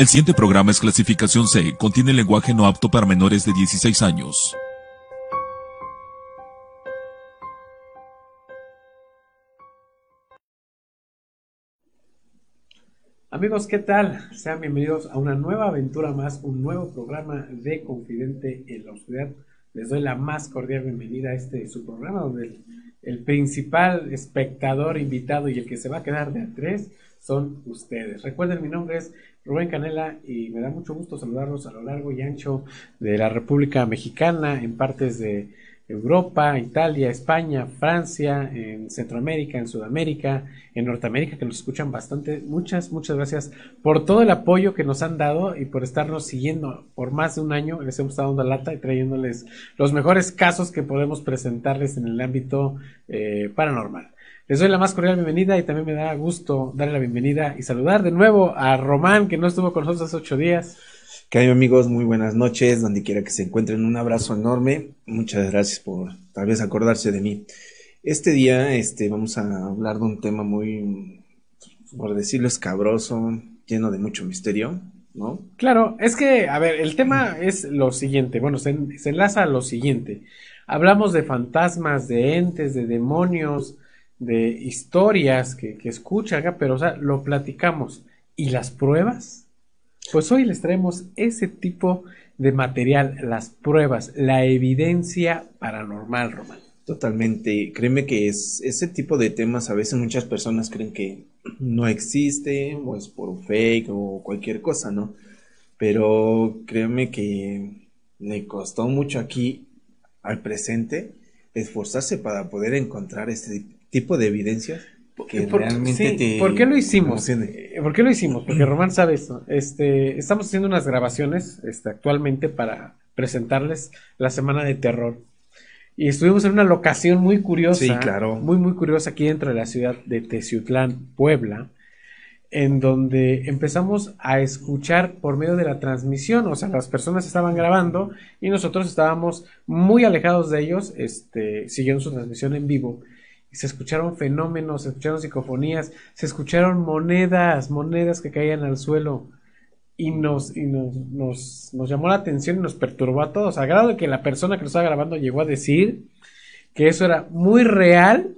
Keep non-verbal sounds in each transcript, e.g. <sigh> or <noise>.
El siguiente programa es clasificación C, contiene lenguaje no apto para menores de 16 años. Amigos, ¿qué tal? Sean bienvenidos a una nueva aventura más, un nuevo programa de Confidente en la Oscuridad. Les doy la más cordial bienvenida a este su programa donde el, principal espectador, invitado y el que se va a quedar de a tres son ustedes. Recuerden, mi nombre es Rubén Canela y me da mucho gusto saludarlos a lo largo y ancho de la República Mexicana, en partes de Europa, Italia, España, Francia, en Centroamérica, en Sudamérica, en Norteamérica, que nos escuchan bastante. Muchas, muchas gracias por todo el apoyo que nos han dado y por estarnos siguiendo por más de un año. Les hemos estado dando lata y trayéndoles los mejores casos que podemos presentarles en el ámbito eh, paranormal. Les doy la más cordial bienvenida y también me da gusto darle la bienvenida y saludar de nuevo a Román, que no estuvo con nosotros hace ocho días. ¿Qué hay amigos? Muy buenas noches, donde quiera que se encuentren. Un abrazo enorme. Muchas gracias por tal vez acordarse de mí. Este día este, vamos a hablar de un tema muy, por decirlo, escabroso, lleno de mucho misterio, ¿no? Claro, es que, a ver, el tema es lo siguiente, bueno, se, se enlaza a lo siguiente. Hablamos de fantasmas, de entes, de demonios, de historias que, que escucha pero o sea, lo platicamos. ¿Y las pruebas? Pues hoy les traemos ese tipo de material, las pruebas, la evidencia paranormal, Román. Totalmente. Créeme que es ese tipo de temas a veces muchas personas creen que no existe o es por fake o cualquier cosa, ¿no? Pero créeme que le costó mucho aquí al presente esforzarse para poder encontrar este tipo de evidencias que por, realmente sí, te ¿Por qué lo hicimos? emocione. Eh, ¿Por qué lo hicimos? Porque Román sabe esto. Este, estamos haciendo unas grabaciones este, actualmente para presentarles la semana de terror. Y estuvimos en una locación muy curiosa. Sí, claro. Muy, muy curiosa aquí dentro de la ciudad de Teciutlán, Puebla. En donde empezamos a escuchar por medio de la transmisión, o sea, las personas estaban grabando y nosotros estábamos muy alejados de ellos, este, siguiendo su transmisión en vivo se escucharon fenómenos, se escucharon psicofonías, se escucharon monedas, monedas que caían al suelo. Y nos, y nos, nos, nos llamó la atención y nos perturbó a todos, a grado de que la persona que lo estaba grabando llegó a decir que eso era muy real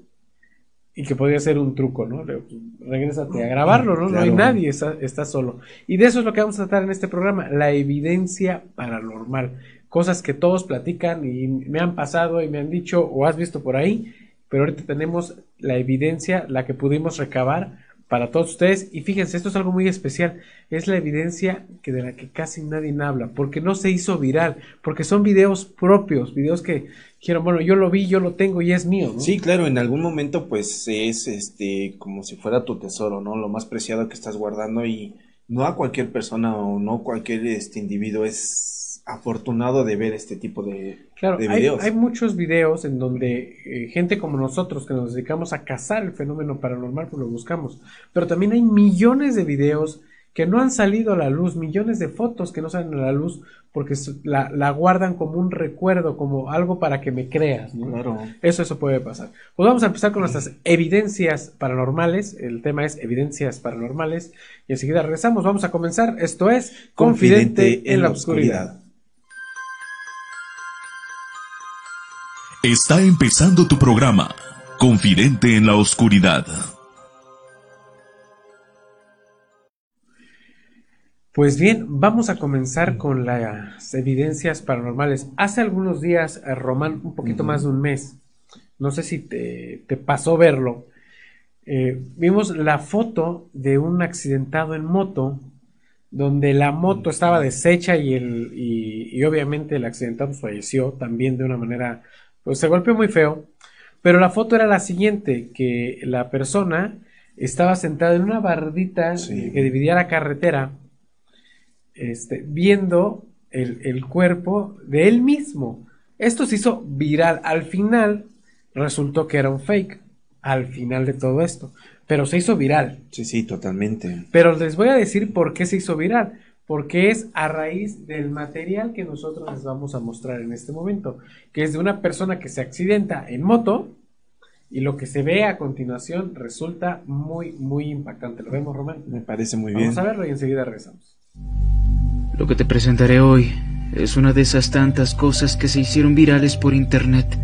y que podía ser un truco, ¿no? Re- Regrésate a grabarlo, ¿no? No hay nadie, está, está solo. Y de eso es lo que vamos a tratar en este programa, la evidencia paranormal. Cosas que todos platican y me han pasado y me han dicho o has visto por ahí, pero ahorita tenemos la evidencia, la que pudimos recabar para todos ustedes. Y fíjense, esto es algo muy especial. Es la evidencia que de la que casi nadie habla, porque no se hizo viral, porque son videos propios, videos que dijeron, bueno, yo lo vi, yo lo tengo y es mío. Sí, claro, en algún momento pues es este como si fuera tu tesoro, ¿no? Lo más preciado que estás guardando y no a cualquier persona o no cualquier este individuo es afortunado de ver este tipo de, Claro, de hay, videos. hay muchos videos en donde eh, gente como nosotros que nos dedicamos a cazar el fenómeno paranormal, pues lo buscamos. Pero también hay millones de videos que no han salido a la luz, millones de fotos que no salen a la luz porque la, la guardan como un recuerdo, como algo para que me creas, ¿no? Claro. Eso, eso puede pasar. Pues vamos a empezar con nuestras evidencias paranormales. El tema es evidencias paranormales. Y enseguida regresamos. Vamos a comenzar. Esto es Confidente, en la Oscuridad. Está empezando tu programa, Confidente en la Oscuridad. Pues bien, vamos a comenzar con las evidencias paranormales. Hace algunos días, eh, Román, un poquito más de un mes, no sé si te, te pasó verlo, eh, vimos la foto de un accidentado en moto, donde la moto estaba deshecha y, el, y, y obviamente el accidentado falleció también de una manera, pues se golpeó muy feo, pero la foto era la siguiente, que la persona estaba sentada en una bardita Sí. que dividía la carretera, este, viendo el, el cuerpo de él mismo. Esto se hizo viral. Al final resultó que era un fake. Al final de todo esto. Pero se hizo viral. Sí, sí, totalmente. Pero les voy a decir por qué se hizo viral. Porque es a raíz del material que nosotros les vamos a mostrar en este momento. Que es de una persona que se accidenta en moto. Y lo que se ve a continuación resulta muy, muy impactante. ¿Lo vemos, Román? Me parece muy bien. Vamos a verlo y enseguida regresamos. Lo que te presentaré hoy es una de esas tantas cosas que se hicieron virales por internet,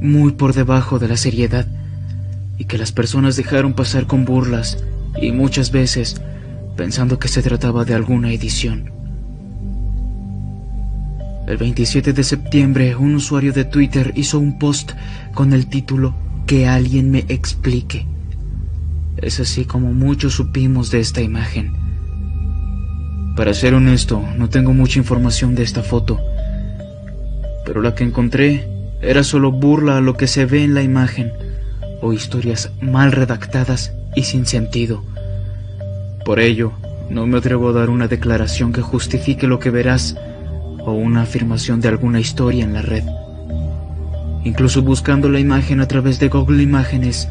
muy por debajo de la seriedad, y que las personas dejaron pasar con burlas y muchas veces pensando que se trataba de alguna edición. El 27 de septiembre, un usuario de Twitter hizo un post con el título Que alguien me explique. Es así como muchos supimos de esta imagen. Para ser honesto, no tengo mucha información de esta foto, pero la que encontré era solo burla a lo que se ve en la imagen o historias mal redactadas y sin sentido. Por ello, no me atrevo a dar una declaración que justifique lo que verás o una afirmación de alguna historia en la red. Incluso buscando la imagen a través de Google Imágenes,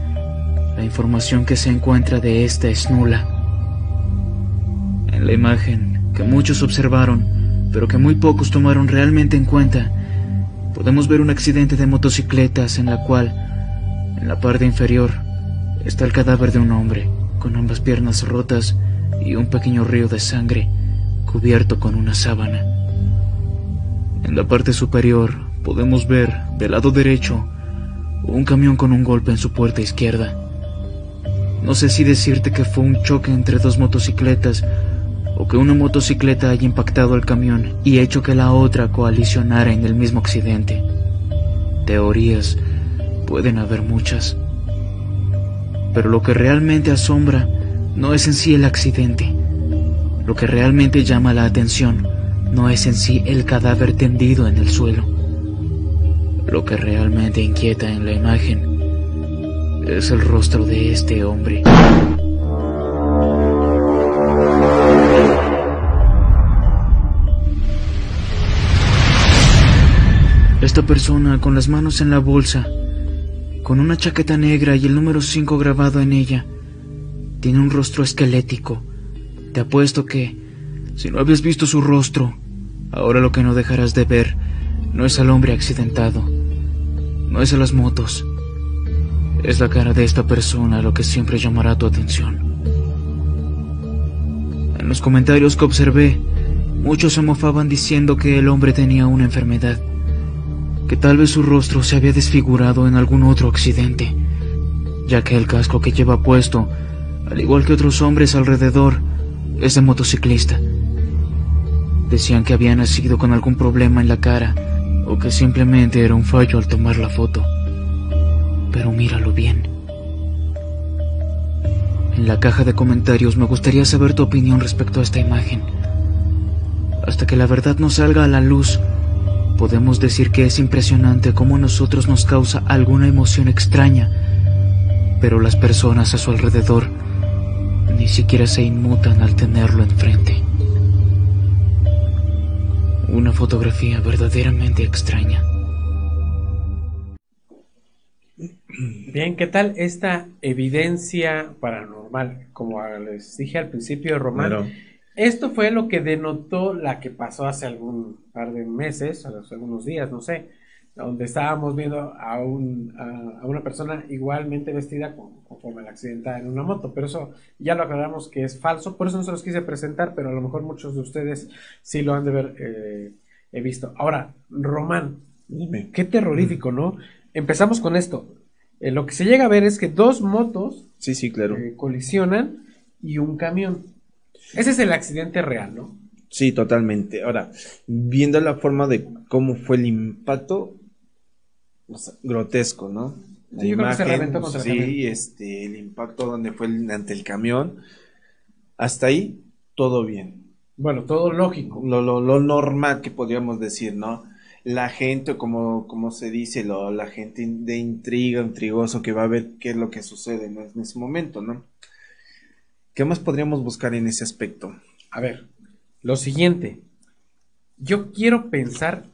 la información que se encuentra de esta es nula. En la imagen, que muchos observaron, pero que muy pocos tomaron realmente en cuenta, podemos ver un accidente de motocicletas en la cual, en la parte inferior, está el cadáver de un hombre, con ambas piernas rotas y un pequeño río de sangre cubierto con una sábana. En la parte superior podemos ver, del lado derecho, un camión con un golpe en su puerta izquierda. No sé si decirte que fue un choque entre dos motocicletas o que una motocicleta haya impactado al camión y hecho que la otra coalicionara en el mismo accidente. Teorías pueden haber muchas. Pero lo que realmente asombra no es en sí el accidente. Lo que realmente llama la atención no es en sí el cadáver tendido en el suelo. Lo que realmente inquieta en la imagen es el rostro de este hombre. Esta persona con las manos en la bolsa, con una chaqueta negra y el número 5 grabado en ella, tiene un rostro esquelético. Te apuesto que, si no habías visto su rostro, ahora lo que no dejarás de ver no es al hombre accidentado, no es a las motos, es la cara de esta persona lo que siempre llamará tu atención. En los comentarios que observé, muchos se mofaban diciendo que el hombre tenía una enfermedad, que tal vez su rostro se había desfigurado en algún otro accidente, ya que el casco que lleva puesto al igual que otros hombres alrededor, es de motociclista. Decían que había nacido con algún problema en la cara o que simplemente era un fallo al tomar la foto. Pero míralo bien. En la caja de comentarios me gustaría saber tu opinión respecto a esta imagen. Hasta que la verdad no salga a la luz, podemos decir que es impresionante cómo a nosotros nos causa alguna emoción extraña, pero las personas a su alrededor ni siquiera se inmutan al tenerlo enfrente. Una fotografía verdaderamente extraña. Bien, ¿qué tal esta evidencia paranormal? Como les dije al principio, Román, esto fue lo que denotó la que pasó hace algún par de meses, hace algunos días, no sé, donde estábamos viendo a, un, a, una persona igualmente vestida conforme la accidentada en una moto, pero eso ya lo aclaramos que es falso, por eso no se los quise presentar, pero a lo mejor muchos de ustedes sí lo han de ver eh, he visto. Ahora, Román, dime, qué terrorífico, ¿no? Empezamos con esto. Eh, lo que se llega a ver es que dos motos sí, sí, claro. Eh, colisionan y un camión. Ese es el accidente real, ¿no? Sí, totalmente. Ahora, viendo la forma de cómo fue el impacto, grotesco, ¿no? La sí, imagen, sí, este, el impacto donde fue ante el camión, hasta ahí todo bien. Bueno, todo lógico. Lo, lo, lo normal que podríamos decir, ¿no? La gente, como, como se dice, lo, la gente de intriga, intrigoso, que va a ver qué es lo que sucede en ese momento, ¿no? ¿Qué más podríamos buscar en ese aspecto? A ver, lo siguiente. Yo quiero pensar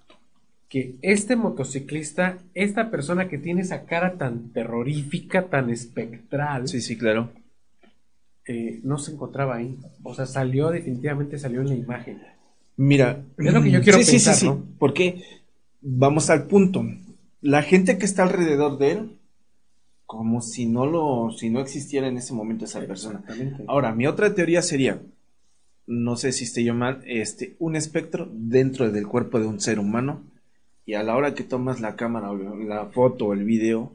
que este motociclista, esta persona que tiene esa cara tan terrorífica, tan espectral. Sí, sí, claro. Eh, no se encontraba ahí. O sea, salió, definitivamente salió en la imagen. Mira, es lo que yo quiero sí, pensar, sí, sí, sí. Porque vamos al punto. La gente que está alrededor de él, como si no lo, si no existiera en ese momento esa persona. Ahora, mi otra teoría sería, no sé si esté yo mal, este, un espectro dentro del cuerpo de un ser humano y a la hora que tomas la cámara o la foto o el video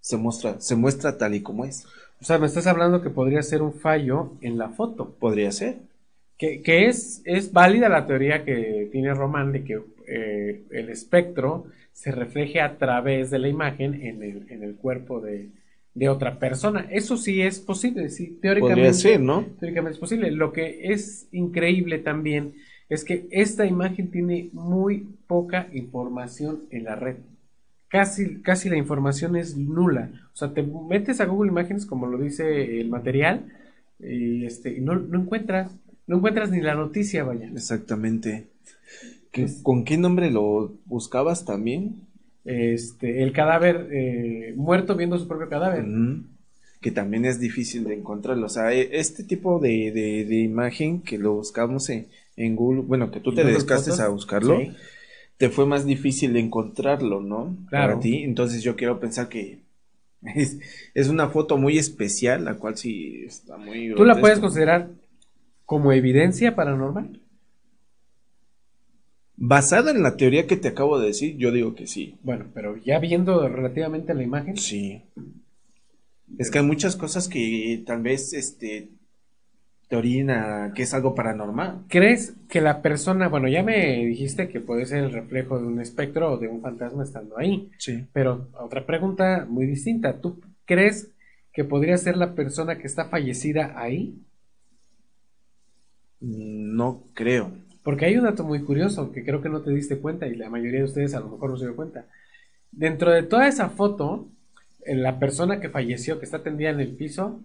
se muestra, se muestra tal y como es. O sea, me estás hablando que podría ser un fallo en la foto. Podría ser. Que, que es, es válida la teoría que tiene Román de que eh, el espectro se refleje a través de la imagen en el, en el cuerpo de, de otra persona. Eso sí es posible, sí, teóricamente. Podría ser, ¿no? Teóricamente es posible. Lo que es increíble también es que esta imagen tiene muy poca información en la red. Casi, casi la información es nula. O sea, te metes a Google Imágenes, como lo dice el material, y este, y no, no encuentras, no encuentras ni la noticia, vaya. Exactamente. ¿Qué- ¿Con qué nombre lo buscabas también? Este, el cadáver eh, muerto viendo su propio cadáver. Que también es difícil de encontrarlo. O sea, e- este tipo de, de- de imagen que lo buscamos en, en Google, bueno, que tú te dedicaste a buscarlo, sí. te fue más difícil encontrarlo, ¿no? Claro. Para ti. Entonces yo quiero pensar que es, es una foto muy especial, la cual sí está muy... ¿Tú la puedes considerar como evidencia paranormal? Basada en la teoría que te acabo de decir, yo digo que sí. Bueno, pero ya viendo relativamente la imagen, Sí. Es que hay muchas cosas que tal vez este te orina que es algo paranormal. ¿crees que la persona, bueno, ya me dijiste que puede ser el reflejo de un espectro o de un fantasma estando ahí, Sí. pero otra pregunta muy distinta, ¿tú crees que podría ser la persona que está fallecida ahí? No creo. Porque hay un dato muy curioso que creo que no te diste cuenta y la mayoría de ustedes a lo mejor no se dio cuenta. Dentro de toda esa foto, eh, la persona que falleció, que está tendida en el piso,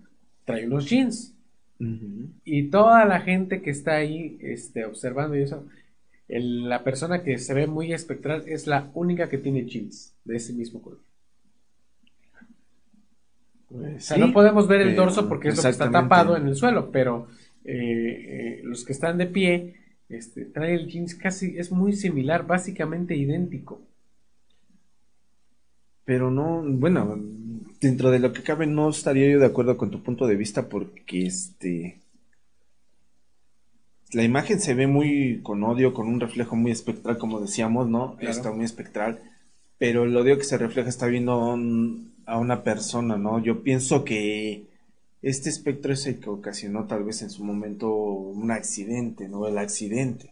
trae unos jeans. Ujú. Y toda la gente que está ahí este, observando y eso, el- la persona que se ve muy espectral es la única que tiene jeans de ese mismo color. Pues O sea, sí, no podemos ver el pero- dorso porque es lo que está tapado en el suelo, pero eh, eh, los que están de pie este, traen el jeans casi, es muy similar, básicamente idéntico. Pero no, bueno, dentro de lo que cabe no estaría yo de acuerdo con tu punto de vista porque este la imagen se ve muy con odio, con un reflejo muy espectral, como decíamos, ¿no? Claro. Está muy espectral, pero el odio que se refleja está viendo a, un- a una persona, ¿no? Yo pienso que este espectro es el que ocasionó tal vez en su momento un accidente, ¿no? El accidente.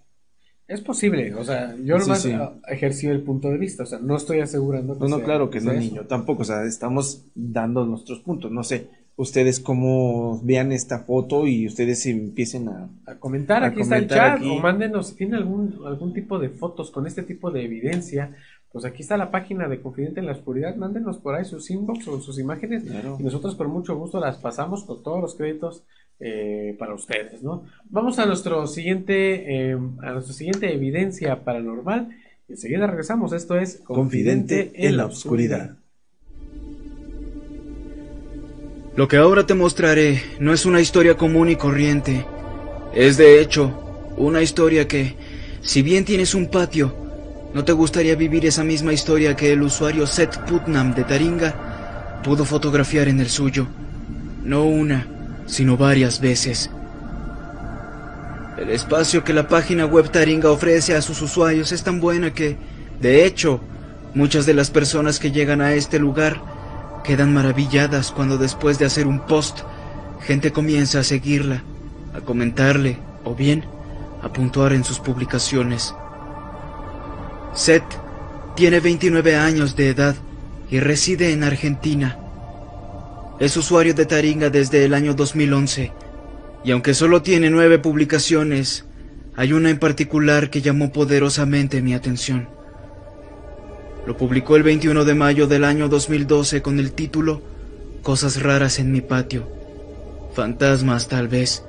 Es posible, o sea, yo Sí, ejercí el punto de vista, o sea, no estoy asegurando que No, no, sea- claro que no, niño, eso. tampoco, o sea, estamos dando nuestros puntos, no sé, ustedes cómo vean esta foto y ustedes empiecen a... A comentar, A aquí está el comentar chat, aquí. o mándenos si tienen algún, algún tipo de fotos con este tipo de evidencia, pues aquí está la página de Confidente en la Oscuridad, mándenos por ahí sus inbox o sus imágenes Claro. y nosotros por mucho gusto las pasamos con todos los créditos eh, para ustedes, ¿no? Vamos a nuestro siguiente, eh, a nuestra siguiente evidencia paranormal y enseguida regresamos, esto es Confidente en la oscuridad. Lo que ahora te mostraré no es una historia común y corriente. Es de hecho una historia que, si bien tienes un patio, no te gustaría vivir esa misma historia que el usuario Seth Putnam de Taringa pudo fotografiar en el suyo. No una, sino varias veces. El espacio que la página web Taringa ofrece a sus usuarios es tan buena que, de hecho, muchas de las personas que llegan a este lugar quedan maravilladas cuando después de hacer un post, gente comienza a seguirla, a comentarle o bien a puntuar en sus publicaciones. Seth tiene 29 años de edad y reside en Argentina. Es usuario de Taringa desde el año 2011 y aunque solo tiene nueve publicaciones, hay una en particular que llamó poderosamente mi atención. Lo publicó el 21 de mayo del año 2012 con el título Cosas raras en mi patio. Fantasmas tal vez.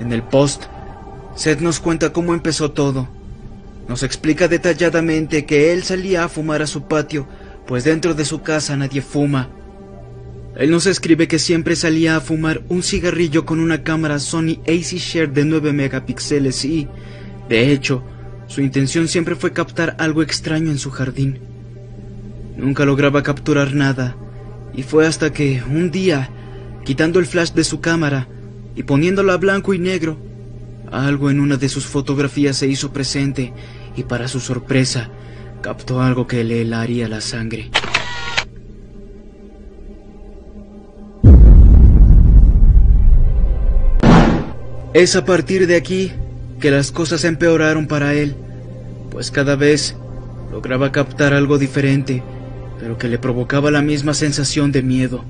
En el post, Seth nos cuenta cómo empezó todo. Nos explica detalladamente que él salía a fumar a su patio, pues dentro de su casa nadie fuma. Él nos escribe que siempre salía a fumar un cigarrillo con una cámara Sony AC Share de 9 megapíxeles y, de hecho, su intención siempre fue captar algo extraño en su jardín. Nunca lograba capturar nada, y fue hasta que, un día, quitando el flash de su cámara, y poniéndolo a blanco y negro, algo en una de sus fotografías se hizo presente y para su sorpresa captó algo que le helaría la sangre. Es a partir de aquí que las cosas empeoraron para él, pues cada vez lograba captar algo diferente, pero que le provocaba la misma sensación de miedo.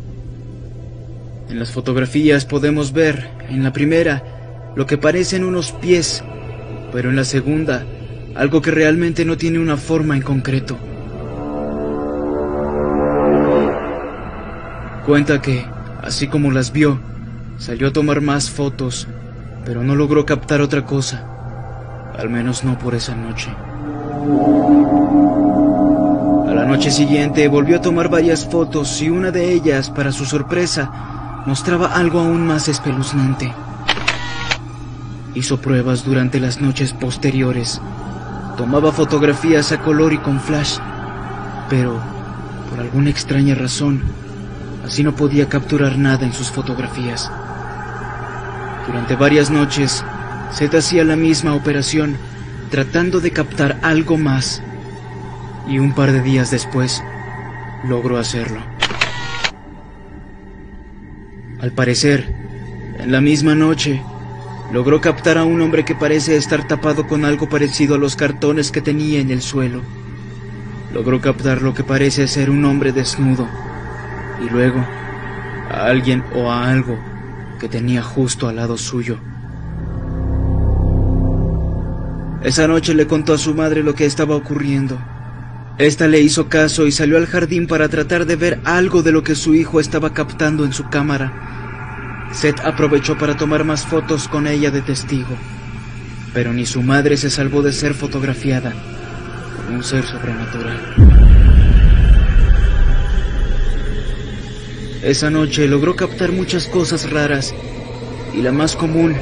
En las fotografías podemos ver, en la primera, lo que parecen unos pies, pero en la segunda, algo que realmente no tiene una forma en concreto. Cuenta que, así como las vio, salió a tomar más fotos, pero no logró captar otra cosa, al menos no por esa noche. A la noche siguiente volvió a tomar varias fotos y una de ellas, para su sorpresa, mostraba algo aún más espeluznante. Hizo pruebas durante las noches posteriores. Tomaba fotografías a color y con flash, pero por alguna extraña razón, así no podía capturar nada en sus fotografías. Durante varias noches, Seth hacía la misma operación, tratando de captar algo más, y un par de días después, logró hacerlo. Al parecer, en la misma noche, logró captar a un hombre que parece estar tapado con algo parecido a los cartones que tenía en el suelo. Logró captar lo que parece ser un hombre desnudo y luego a alguien o a algo que tenía justo al lado suyo. Esa noche le contó a su madre lo que estaba ocurriendo. Esta le hizo caso y salió al jardín para tratar de ver algo de lo que su hijo estaba captando en su cámara. Seth aprovechó para tomar más fotos con ella de testigo, pero ni su madre se salvó de ser fotografiada por un ser sobrenatural. Esa noche logró captar muchas cosas raras, y la más común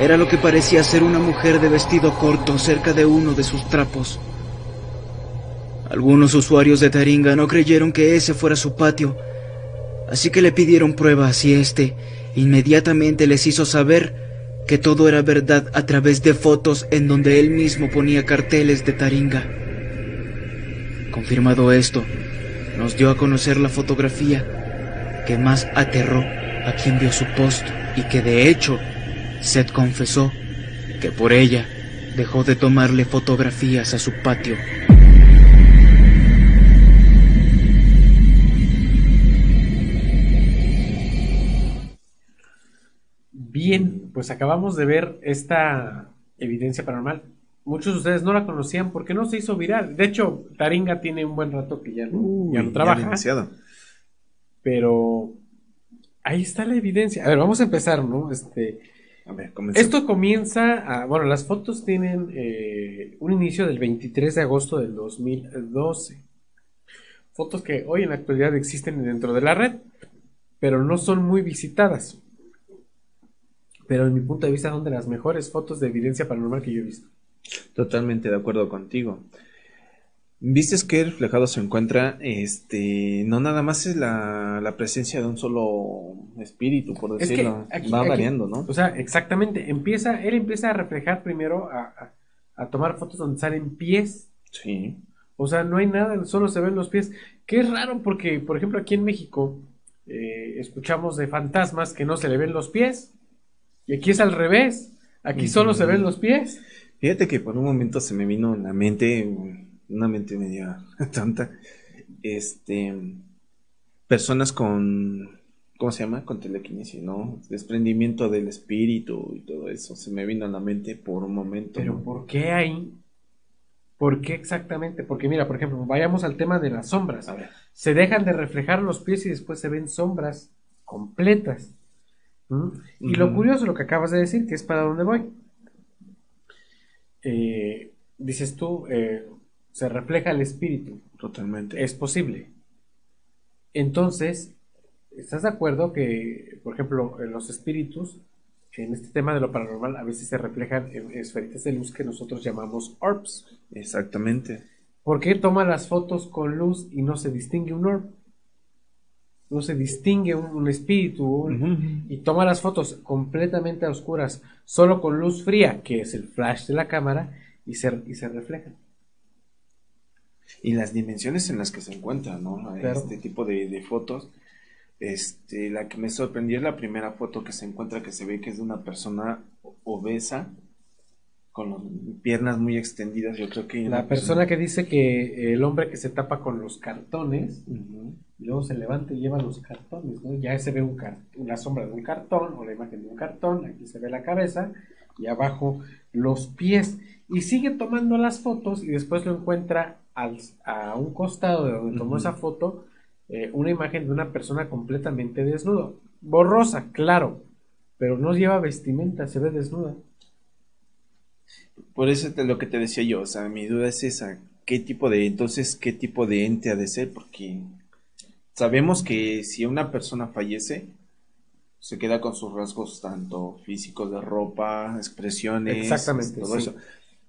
era lo que parecía ser una mujer de vestido corto cerca de uno de sus trapos. Algunos usuarios de Taringa no creyeron que ese fuera su patio, así que le pidieron pruebas y este Inmediatamente les hizo saber que todo era verdad a través de fotos en donde él mismo ponía carteles de Taringa. Confirmado esto, nos dio a conocer la fotografía que más aterró a quien vio su post y que de hecho Seth confesó que por ella dejó de tomarle fotografías a su patio. Bien, pues acabamos de ver esta evidencia paranormal. Muchos de ustedes no la conocían porque no se hizo viral. De hecho, Taringa tiene un buen rato que ya no, ya no trabaja. demasiado. Pero ahí está la evidencia. A ver, vamos a empezar, ¿no? Este, a ver, esto comienza a, bueno, las fotos tienen eh, un inicio del 23 de agosto del 2012. Fotos que hoy en la actualidad existen dentro de la red, pero no son muy visitadas pero en mi punto de vista son de las mejores fotos de evidencia paranormal que yo he visto. Totalmente de acuerdo contigo. Vistes que reflejado se encuentra, este, no nada más es la, presencia de un solo espíritu, por decirlo, va variando, ¿no? O sea, exactamente, empieza, él empieza a reflejar primero, a, tomar fotos donde salen pies. Sí. O sea, no hay nada, solo se ven los pies. Que es raro porque, por ejemplo, aquí en México eh, escuchamos de fantasmas que no se le ven los pies. Y aquí es al revés. Aquí solo se ven los pies. Fíjate que por un momento se me vino en la mente, una mente media <laughs> tonta, este, personas con, ¿cómo se llama? Con telequinesis, ¿no? Desprendimiento del espíritu y todo eso. Se me vino a la mente por un momento. Pero ¿por qué ahí? ¿Por qué exactamente? Porque mira, por ejemplo, vayamos al tema de las sombras. A ver. Se dejan de reflejar los pies y después se ven sombras completas. Y lo curioso, lo que acabas de decir, que es para dónde voy. Eh, dices tú, eh, se refleja el espíritu. Totalmente. Es posible. Entonces, ¿estás de acuerdo que, por ejemplo, los espíritus, en este tema de lo paranormal, a veces se reflejan en esferitas de luz que nosotros llamamos orbs? Exactamente. ¿Por qué toma las fotos con luz y no se distingue un orb? No se distingue un, espíritu y toma las fotos completamente a oscuras, solo con luz fría, que es el flash de la cámara, y se, y se reflejan. Y las dimensiones en las que se encuentran, ¿no? Este tipo de, de, fotos. Este, la que me sorprendió es la primera foto que se encuentra que se ve que es de una persona obesa con las piernas muy extendidas, yo creo que... La persona que dice que el hombre que se tapa con los cartones, y luego se levanta y lleva los cartones, ¿no? Ya se ve un una sombra de un cartón o la imagen de un cartón, aquí se ve la cabeza y abajo los pies. Y sigue tomando las fotos y después lo encuentra al, a un costado de donde tomó esa foto, eh, una imagen de una persona completamente desnuda. Borrosa, claro, pero no lleva vestimenta, se ve desnuda. Por eso es lo que te decía yo, o sea, mi duda es esa, ¿qué tipo de, entonces, qué tipo de ente ha de ser? Porque sabemos que si una persona fallece, se queda con sus rasgos tanto físicos de ropa, expresiones, Exactamente, todo eso.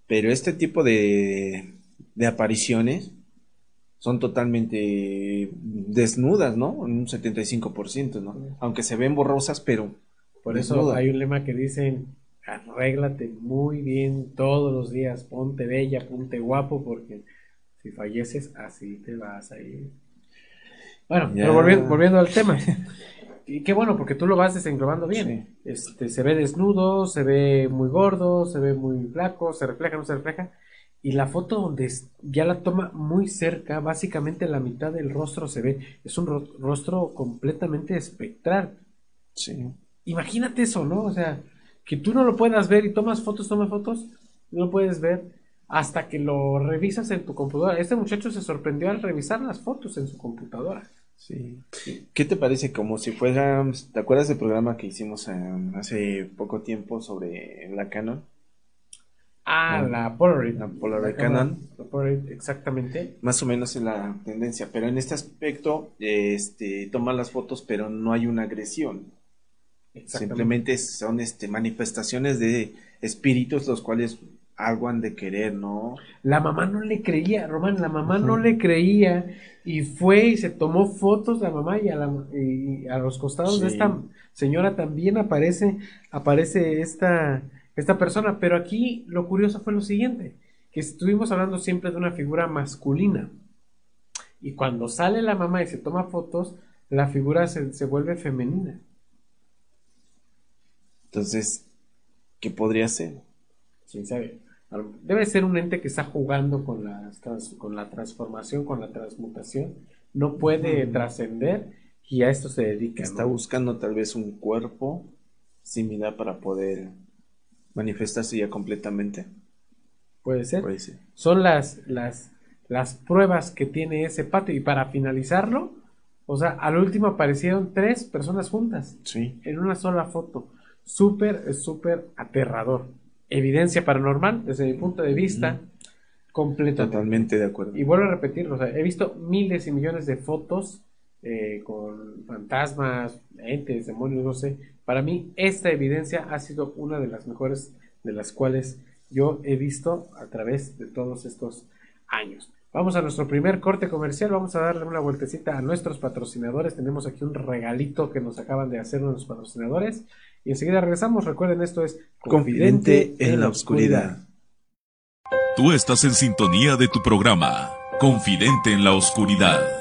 Pero este tipo de, de apariciones son totalmente desnudas, ¿no? Un 75%, ¿no? Aunque se ven borrosas, pero... Por eso hay un lema que dicen, arréglate muy bien todos los días, ponte bella, ponte guapo, porque si falleces, así te vas a ir. Bueno, pero volviendo, al tema. <laughs> Y qué bueno, porque tú lo vas desenglobando bien. Este, se ve desnudo, se ve muy gordo, se ve muy flaco, se refleja, no se refleja. Y la foto donde ya la toma muy cerca, básicamente la mitad del rostro se ve. Es un rostro completamente espectral. Sí. Imagínate eso, ¿no? O sea, que tú no lo puedas ver y tomas fotos, tomas fotos, no lo puedes ver hasta que lo revisas en tu computadora. Este muchacho se sorprendió al revisar las fotos en su computadora. Sí. ¿Qué te parece como si fuera, ¿te acuerdas del programa que hicimos hace poco tiempo sobre la Canon? Ah, la Polaroid. La Polaroid Canon. La Polaroid, exactamente. Más o menos en la tendencia, pero en este aspecto, este, toma las fotos, pero no hay una agresión. Simplemente son este, manifestaciones de espíritus los cuales algo han de querer, ¿no? La mamá no le creía, Román, la mamá no le creía y fue y se tomó fotos la mamá y a, la, a los costados de esta señora también aparece, aparece esta, esta persona, pero aquí lo curioso fue lo siguiente, que estuvimos hablando siempre de una figura masculina y cuando sale la mamá y se toma fotos, la figura se, se vuelve femenina. Entonces, ¿qué podría ser? ¿Quién sabe? Debe ser un ente que está jugando con, con la transformación, con la transmutación. No puede trascender y a esto se dedica. Está buscando tal vez un cuerpo similar para poder manifestarse ya completamente. Puede ser. Son las, las, las pruebas que tiene ese patio. Y para finalizarlo, o sea, al último aparecieron tres personas juntas. Sí. En una sola foto súper, súper aterrador. Evidencia paranormal, desde mi punto de vista, completa. Totalmente de acuerdo. Y vuelvo a repetirlo, o sea, he visto miles y millones de fotos eh, con fantasmas, entes, demonios, no sé. Para mí, esta evidencia ha sido una de las mejores de las cuales yo he visto a través de todos estos años. Vamos a nuestro primer corte comercial, vamos a darle una vueltecita a nuestros patrocinadores. Tenemos aquí un regalito que nos acaban de hacer nuestros patrocinadores. Y enseguida regresamos. Recuerden, esto es Confidente, en, la oscuridad. Tú estás en sintonía de tu programa, Confidente en la oscuridad.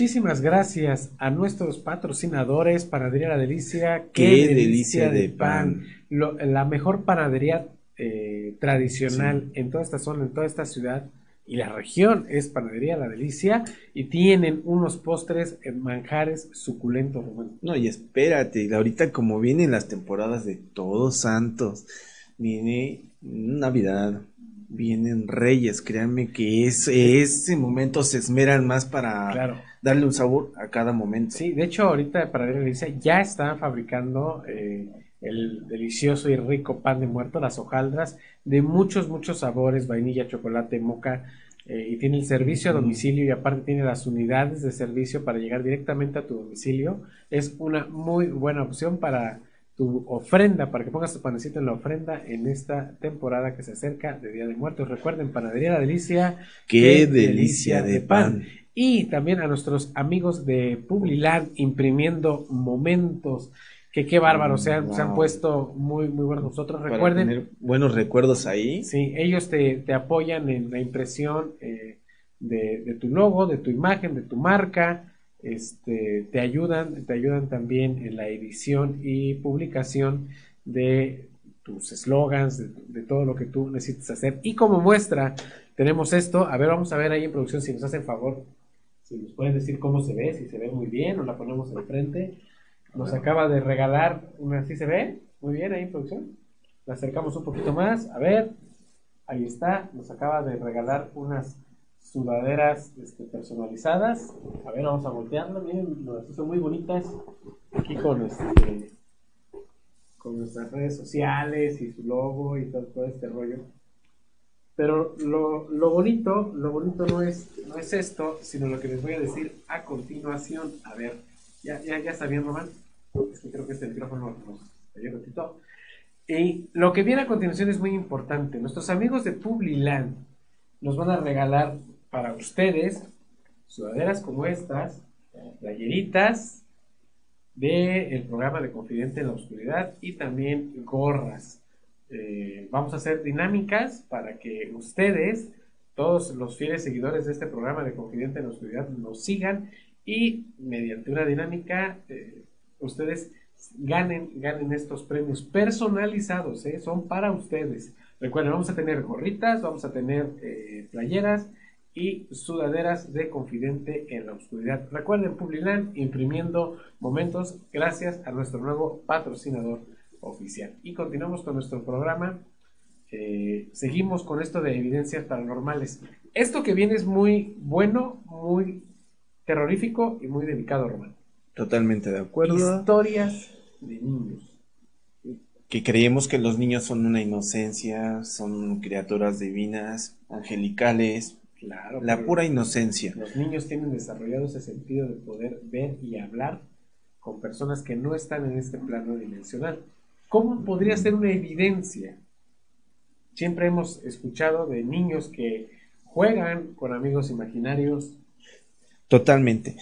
Muchísimas gracias a nuestros patrocinadores, Panadería La Delicia. Qué, delicia, de pan. la mejor panadería eh, tradicional en toda esta zona, en toda esta ciudad y la región es Panadería La Delicia y tienen unos postres en manjares suculentos. No, y espérate, ahorita como vienen las temporadas de Todos Santos, viene Navidad, vienen Reyes, créanme que ese, ese momento se esmeran más para darle un sabor a cada momento. Sí, de hecho ahorita Panadería La Delicia ya están fabricando... Eh, el delicioso y rico pan de muerto, las hojaldras, de muchos, muchos sabores, vainilla, chocolate, moca, eh, y tiene el servicio a domicilio y aparte tiene las unidades de servicio para llegar directamente a tu domicilio. Es una muy buena opción para tu ofrenda, para que pongas tu panecito en la ofrenda en esta temporada que se acerca de Día de Muertos. Recuerden, Panadería La Delicia. ¡Qué, delicia, de pan. Y también a nuestros amigos de Publiland imprimiendo momentos que qué bárbaro, se han, se han puesto muy, muy buenos nosotros. Recuerden. Tener buenos recuerdos ahí. Sí, ellos te, te apoyan en la impresión eh, de, de, tu logo, de tu imagen, de tu marca. Este, te ayudan, te ayudan también en la edición y publicación de tus eslogans, de, de, todo lo que tú necesites hacer. Y como muestra, tenemos esto. A ver, vamos a ver ahí en producción si nos hacen favor. Si nos pueden decir cómo se ve, si se ve muy bien, o la ponemos enfrente. Nos acaba de regalar una, ¿sí se ve? Muy bien ahí, producción. La acercamos un poquito más. A ver, ahí está. Nos acaba de regalar unas sudaderas este, personalizadas. A ver, vamos a voltearlo. Miren, son muy bonitas. Aquí con este con nuestras redes sociales y su logo y todo, este rollo. Pero lo, lo, bonito, lo bonito no es, no es esto, sino lo que les voy a decir a continuación. A ver, ya, ya, ya está bien, Román. Es que creo que este micrófono nos falló ratito. Y lo que viene a continuación es muy importante. Nuestros amigos de Publiland nos van a regalar para ustedes sudaderas como estas, playeritas del programa de Confidente en la Oscuridad y también gorras. Eh, vamos a hacer dinámicas para que ustedes, todos los fieles seguidores de este programa de Confidente en la Oscuridad, nos sigan y mediante una dinámica eh, ustedes ganen, ganen estos premios personalizados, ¿eh? son para ustedes. Recuerden, vamos a tener gorritas, vamos a tener playeras y sudaderas de Confidente en la Oscuridad. Recuerden, Publiland imprimiendo momentos gracias a nuestro nuevo patrocinador oficial. Y continuamos con nuestro programa. seguimos con esto de evidencias paranormales. Esto que viene es muy bueno, muy terrorífico y muy delicado, Román. Totalmente de acuerdo. Historias de niños. Que creemos que los niños son una inocencia, son criaturas divinas, angelicales. Claro. La pura inocencia. Los niños tienen desarrollado ese sentido de poder ver y hablar con personas que no están en este plano dimensional. ¿Cómo podría ser una evidencia? Siempre hemos escuchado de niños que juegan con amigos imaginarios, Totalmente.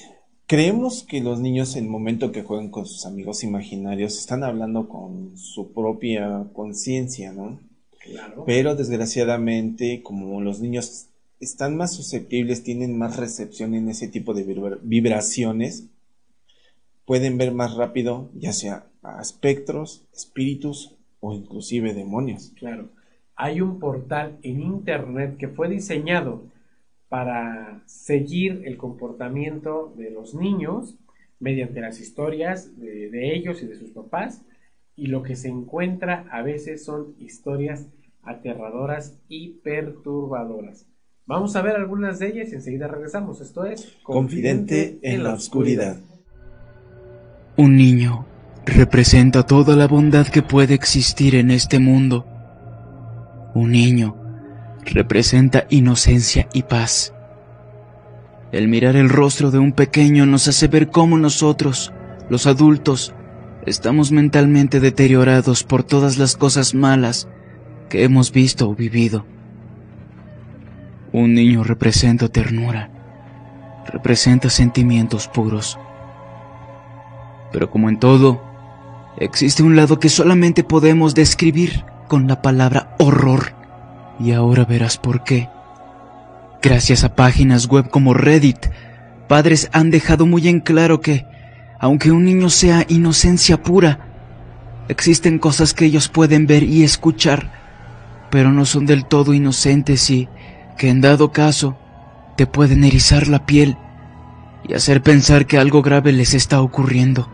Creemos que los niños en el momento que juegan con sus amigos imaginarios están hablando con su propia conciencia, ¿no? Claro. Pero desgraciadamente, como los niños están más susceptibles, tienen más recepción en ese tipo de vibraciones, pueden ver más rápido, ya sea espectros, espíritus o inclusive demonios. Claro. Hay un portal en internet que fue diseñado para seguir el comportamiento de los niños mediante las historias de, ellos y de sus papás y lo que se encuentra a veces son historias aterradoras y perturbadoras. Vamos a ver algunas de ellas y enseguida regresamos. Esto es Confidente, en, la oscuridad. Un niño representa toda la bondad que puede existir en este mundo. Un niño representa inocencia y paz. El mirar el rostro de un pequeño nos hace ver cómo nosotros, los adultos, estamos mentalmente deteriorados por todas las cosas malas que hemos visto o vivido. Un niño representa ternura, representa sentimientos puros. Pero como en todo, existe un lado que solamente podemos describir con la palabra horror. Y ahora verás por qué. Gracias a páginas web como Reddit, padres han dejado muy en claro que, aunque un niño sea inocencia pura, existen cosas que ellos pueden ver y escuchar, pero no son del todo inocentes y que en dado caso te pueden erizar la piel y hacer pensar que algo grave les está ocurriendo.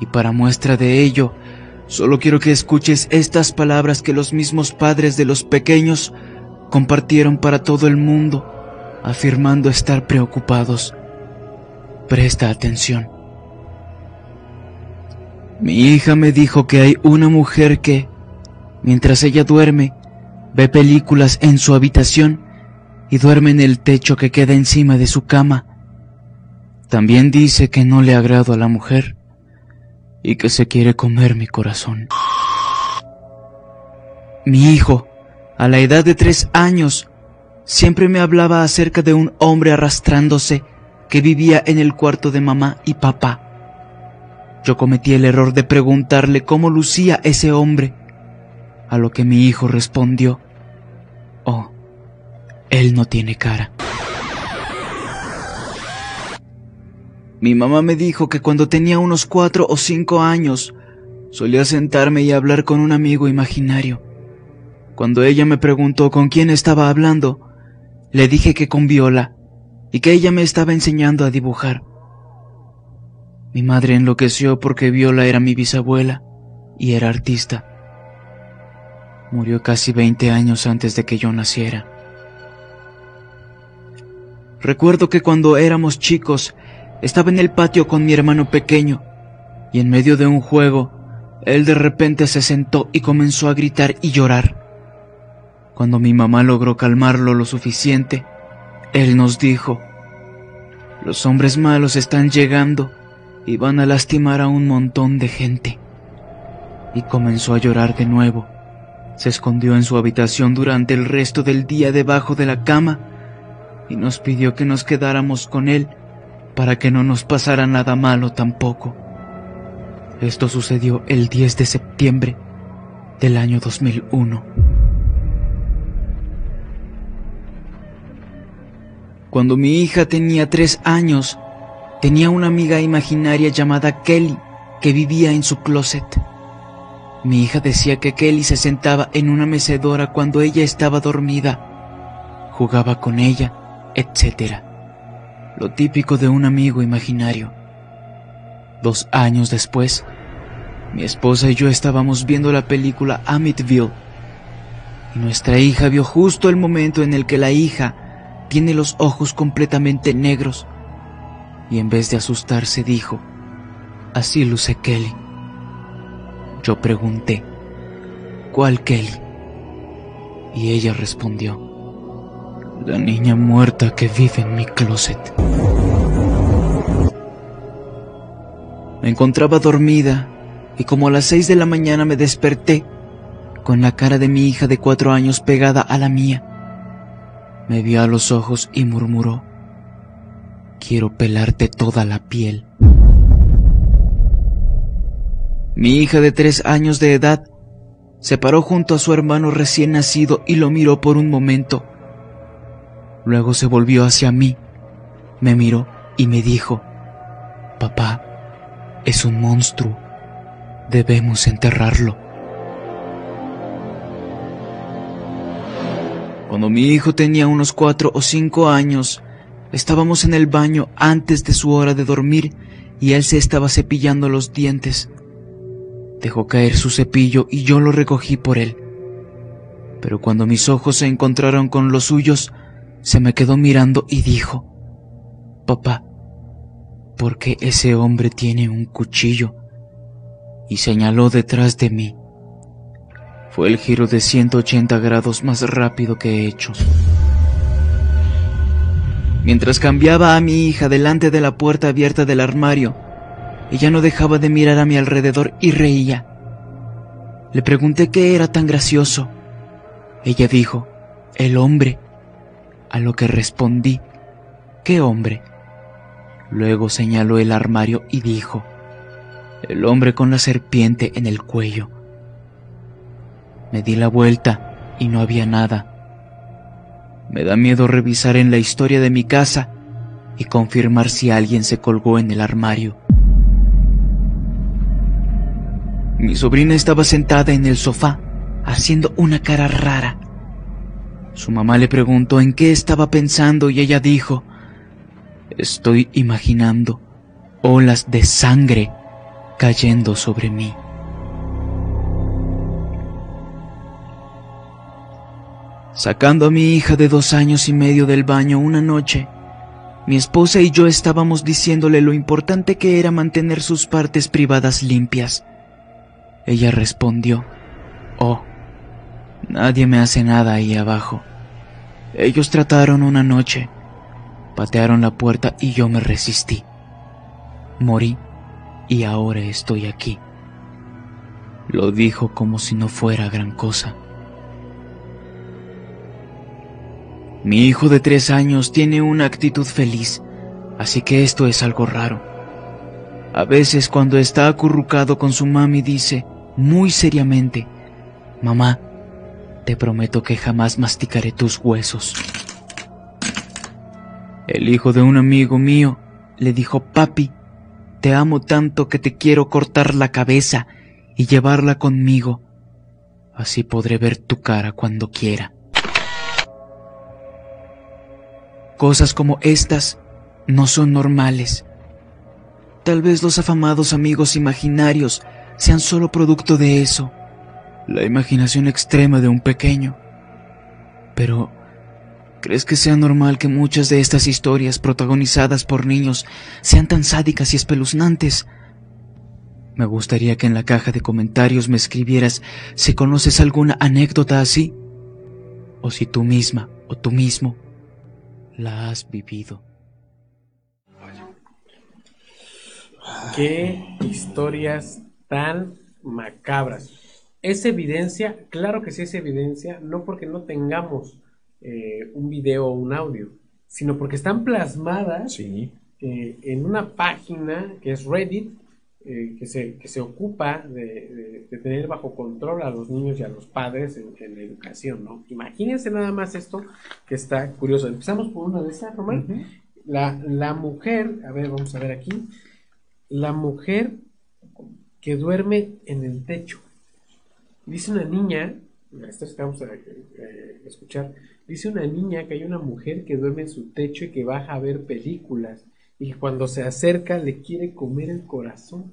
Y para muestra de ello, solo quiero que escuches estas palabras que los mismos padres de los pequeños compartieron para todo el mundo, afirmando estar preocupados. Presta atención. Mi hija me dijo que hay una mujer que, mientras ella duerme, ve películas en su habitación y duerme en el techo que queda encima de su cama. También dice que no le agrado a la mujer y que se quiere comer mi corazón. Mi hijo, a la edad de tres años, siempre me hablaba acerca de un hombre arrastrándose que vivía en el cuarto de mamá y papá. Yo cometí el error de preguntarle cómo lucía ese hombre, a lo que mi hijo respondió, Oh, él no tiene cara. Mi mamá me dijo que cuando tenía unos cuatro o cinco años solía sentarme y hablar con un amigo imaginario. Cuando ella me preguntó con quién estaba hablando, le dije que con Viola y que ella me estaba enseñando a dibujar. Mi madre enloqueció porque Viola era mi bisabuela y era artista. Murió casi 20 años antes de que yo naciera. Recuerdo que cuando éramos chicos estaba en el patio con mi hermano pequeño y en medio de un juego, él de repente se sentó y comenzó a gritar y llorar. Cuando mi mamá logró calmarlo lo suficiente, él nos dijo, los hombres malos están llegando y van a lastimar a un montón de gente. Y comenzó a llorar de nuevo. Se escondió en su habitación durante el resto del día debajo de la cama y nos pidió que nos quedáramos con él para que no nos pasara nada malo tampoco. Esto sucedió el 10 de septiembre del año 2001. Cuando mi hija tenía tres años, tenía una amiga imaginaria llamada Kelly que vivía en su closet. Mi hija decía que Kelly se sentaba en una mecedora cuando ella estaba dormida, jugaba con ella, etc. Lo típico de un amigo imaginario. Dos años después, mi esposa y yo estábamos viendo la película Amityville y nuestra hija vio justo el momento en el que la hija tiene los ojos completamente negros. Y en vez de asustarse dijo, así luce Kelly. Yo pregunté, ¿cuál Kelly? Y ella respondió, la niña muerta que vive en mi closet. Me encontraba dormida y como a las seis de la mañana me desperté con la cara de mi hija de cuatro años pegada a la mía. Me vio a los ojos y murmuró, quiero pelarte toda la piel. Mi hija de tres años de edad se paró junto a su hermano recién nacido y lo miró por un momento. Luego se volvió hacia mí, me miró y me dijo, Papá, es un monstruo, debemos enterrarlo. Cuando mi hijo tenía unos cuatro o cinco años, estábamos en el baño antes de su hora de dormir y él se estaba cepillando los dientes. Dejó caer su cepillo y yo lo recogí por él. Pero cuando mis ojos se encontraron con los suyos, se me quedó mirando y dijo, Papá, ¿por qué ese hombre tiene un cuchillo? Y señaló detrás de mí. Fue el giro de 180 grados más rápido que he hecho. Mientras cambiaba a mi hija delante de la puerta abierta del armario, ella no dejaba de mirar a mi alrededor y reía. Le pregunté qué era tan gracioso. Ella dijo, el hombre. A lo que respondí, ¿qué hombre? Luego señaló el armario y dijo, el hombre con la serpiente en el cuello. Me di la vuelta y no había nada. Me da miedo revisar en la historia de mi casa y confirmar si alguien se colgó en el armario. Mi sobrina estaba sentada en el sofá, haciendo una cara rara. Su mamá le preguntó en qué estaba pensando y ella dijo, estoy imaginando olas de sangre cayendo sobre mí. Sacando a mi hija de dos años y medio del baño una noche, mi esposa y yo estábamos diciéndole lo importante que era mantener sus partes privadas limpias. Ella respondió, Oh, nadie me hace nada ahí abajo. Ellos trataron una noche, patearon la puerta y yo me resistí. Morí y ahora estoy aquí. Lo dijo como si no fuera gran cosa. Mi hijo de tres años tiene una actitud feliz, así que esto es algo raro. A veces cuando está acurrucado con su mami dice, muy seriamente, Mamá, te prometo que jamás masticaré tus huesos. El hijo de un amigo mío le dijo, Papi, te amo tanto que te quiero cortar la cabeza y llevarla conmigo. Así podré ver tu cara cuando quiera. Cosas como estas no son normales. Tal vez los afamados amigos imaginarios sean solo producto de eso, la imaginación extrema de un pequeño. Pero, ¿crees que sea normal que muchas de estas historias protagonizadas por niños sean tan sádicas y espeluznantes? Me gustaría que en la caja de comentarios me escribieras si conoces alguna anécdota así, o si tú misma o tú mismo la has vivido. Qué historias tan macabras. ¿Es evidencia? Claro que sí es evidencia, no porque no tengamos eh, un video o un audio, sino porque están plasmadas eh, en una página que es Reddit, eh, que, se, que se ocupa de, tener bajo control a los niños y a los padres en, la educación, ¿no? Imagínense nada más esto que está curioso. Empezamos por una de esas, Román. la, la mujer, a ver, vamos a ver aquí, la mujer que duerme en el techo. Dice una niña, esto que vamos a eh, escuchar, dice una niña que hay una mujer que duerme en su techo y que baja a ver películas y cuando se acerca le quiere comer el corazón.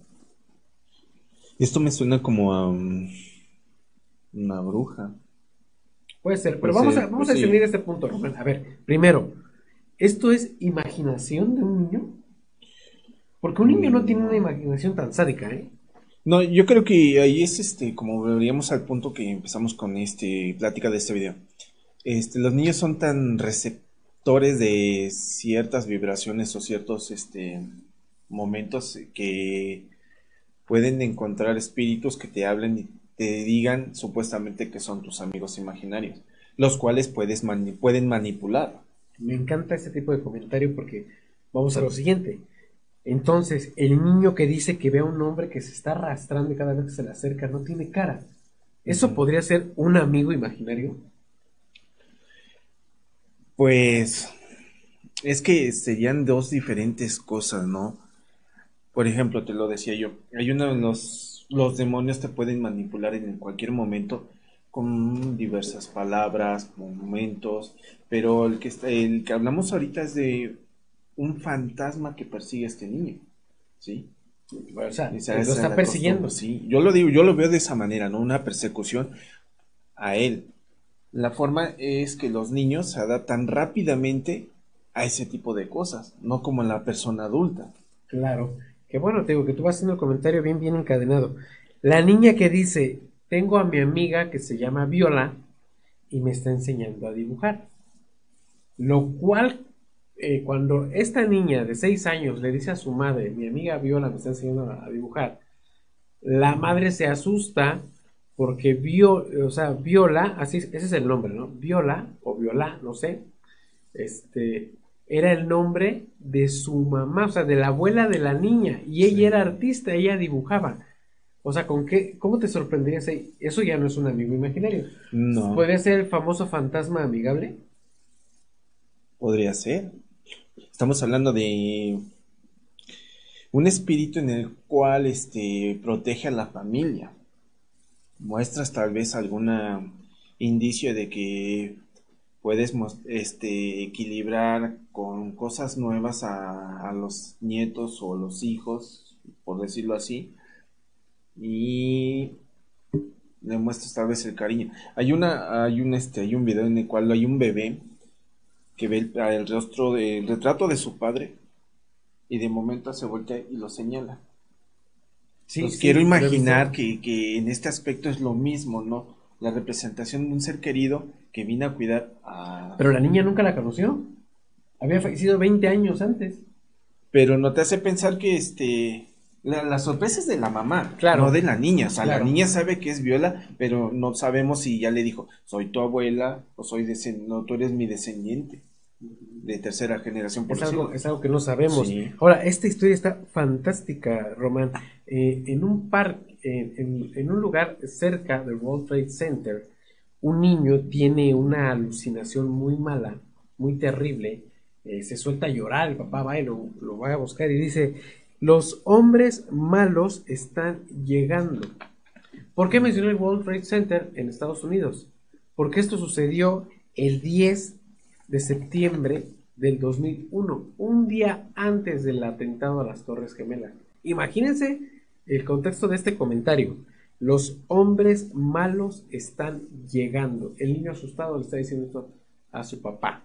Esto me suena como a una bruja. Puede ser, pero vamos, a, vamos a pues definir este punto, A ver, primero, ¿esto es imaginación de un niño? Porque un niño no tiene una imaginación tan sádica, ¿eh? No, yo creo que ahí es este, como veríamos al punto que empezamos con este plática de este video. Este, los niños son tan receptivos de ciertas vibraciones o ciertos este, momentos que pueden encontrar espíritus que te hablen y te digan supuestamente que son tus amigos imaginarios, los cuales puedes pueden manipular. Me encanta este tipo de comentario porque vamos a lo siguiente. Entonces, el niño que dice que ve a un hombre que se está arrastrando y cada vez que se le acerca no tiene cara. ¿Eso podría ser un amigo imaginario? Pues es que serían dos diferentes cosas, ¿no? Por ejemplo, te lo decía yo, hay uno de los, los demonios te pueden manipular en cualquier momento con diversas palabras, momentos, pero el que, está, el que hablamos ahorita es de un fantasma que persigue a este niño, ¿sí? O sea, lo está persiguiendo. Sí, yo lo digo, yo lo veo de esa manera, ¿no? Una persecución a él. La forma es que los niños se adaptan rápidamente a ese tipo de cosas, no como la persona adulta. Claro, que bueno, te digo que tú vas haciendo el comentario bien, bien encadenado. La niña que dice, tengo a mi amiga que se llama Viola y me está enseñando a dibujar. Lo cual, eh, cuando esta niña de seis años le dice a su madre, mi amiga Viola me está enseñando a dibujar, la madre se asusta porque vio, o sea, Viola, así, ese es el nombre, ¿no? Viola, o Viola, no sé, este, era el nombre de su mamá, o sea, de la abuela de la niña, y ella era artista, ella dibujaba. O sea, ¿con qué, cómo te sorprendería Eso ya no es un amigo imaginario. No. ¿Puede ser el famoso fantasma amigable? Podría ser. Estamos hablando de un espíritu en el cual este, protege a la familia. Muestras tal vez algún indicio de que puedes este, equilibrar con cosas nuevas a, los nietos o los hijos, por decirlo así, y le muestras tal vez el cariño. Hay una, hay un este, hay un video en el cual hay un bebé que ve el, rostro del retrato de su padre y de momento se voltea y lo señala. Sí, quiero imaginar que, que, en este aspecto es lo mismo, ¿no? La representación de un ser querido que vino a cuidar a... Pero la niña nunca la conoció. Había fallecido 20 años antes. Pero no te hace pensar que este la, sorpresa es de la mamá, claro. no de la niña. O sea, la niña sabe que es Viola, pero no sabemos si ya le dijo, soy tu abuela o soy no, tú eres mi descendiente de tercera generación. Por es, algo, es algo que no sabemos. Ahora, esta historia está fantástica, Román. Eh, en un parque, en, un lugar cerca del World Trade Center, un niño tiene una alucinación muy mala, muy terrible. Eh, se suelta a llorar, el papá va y lo, lo va a buscar y dice, los hombres malos están llegando. ¿Por qué mencioné el World Trade Center en Estados Unidos? Porque esto sucedió el 10 de septiembre del 2001, un día antes del atentado a las Torres Gemelas. Imagínense el contexto de este comentario. Los hombres malos están llegando. El niño asustado le está diciendo esto a su papá.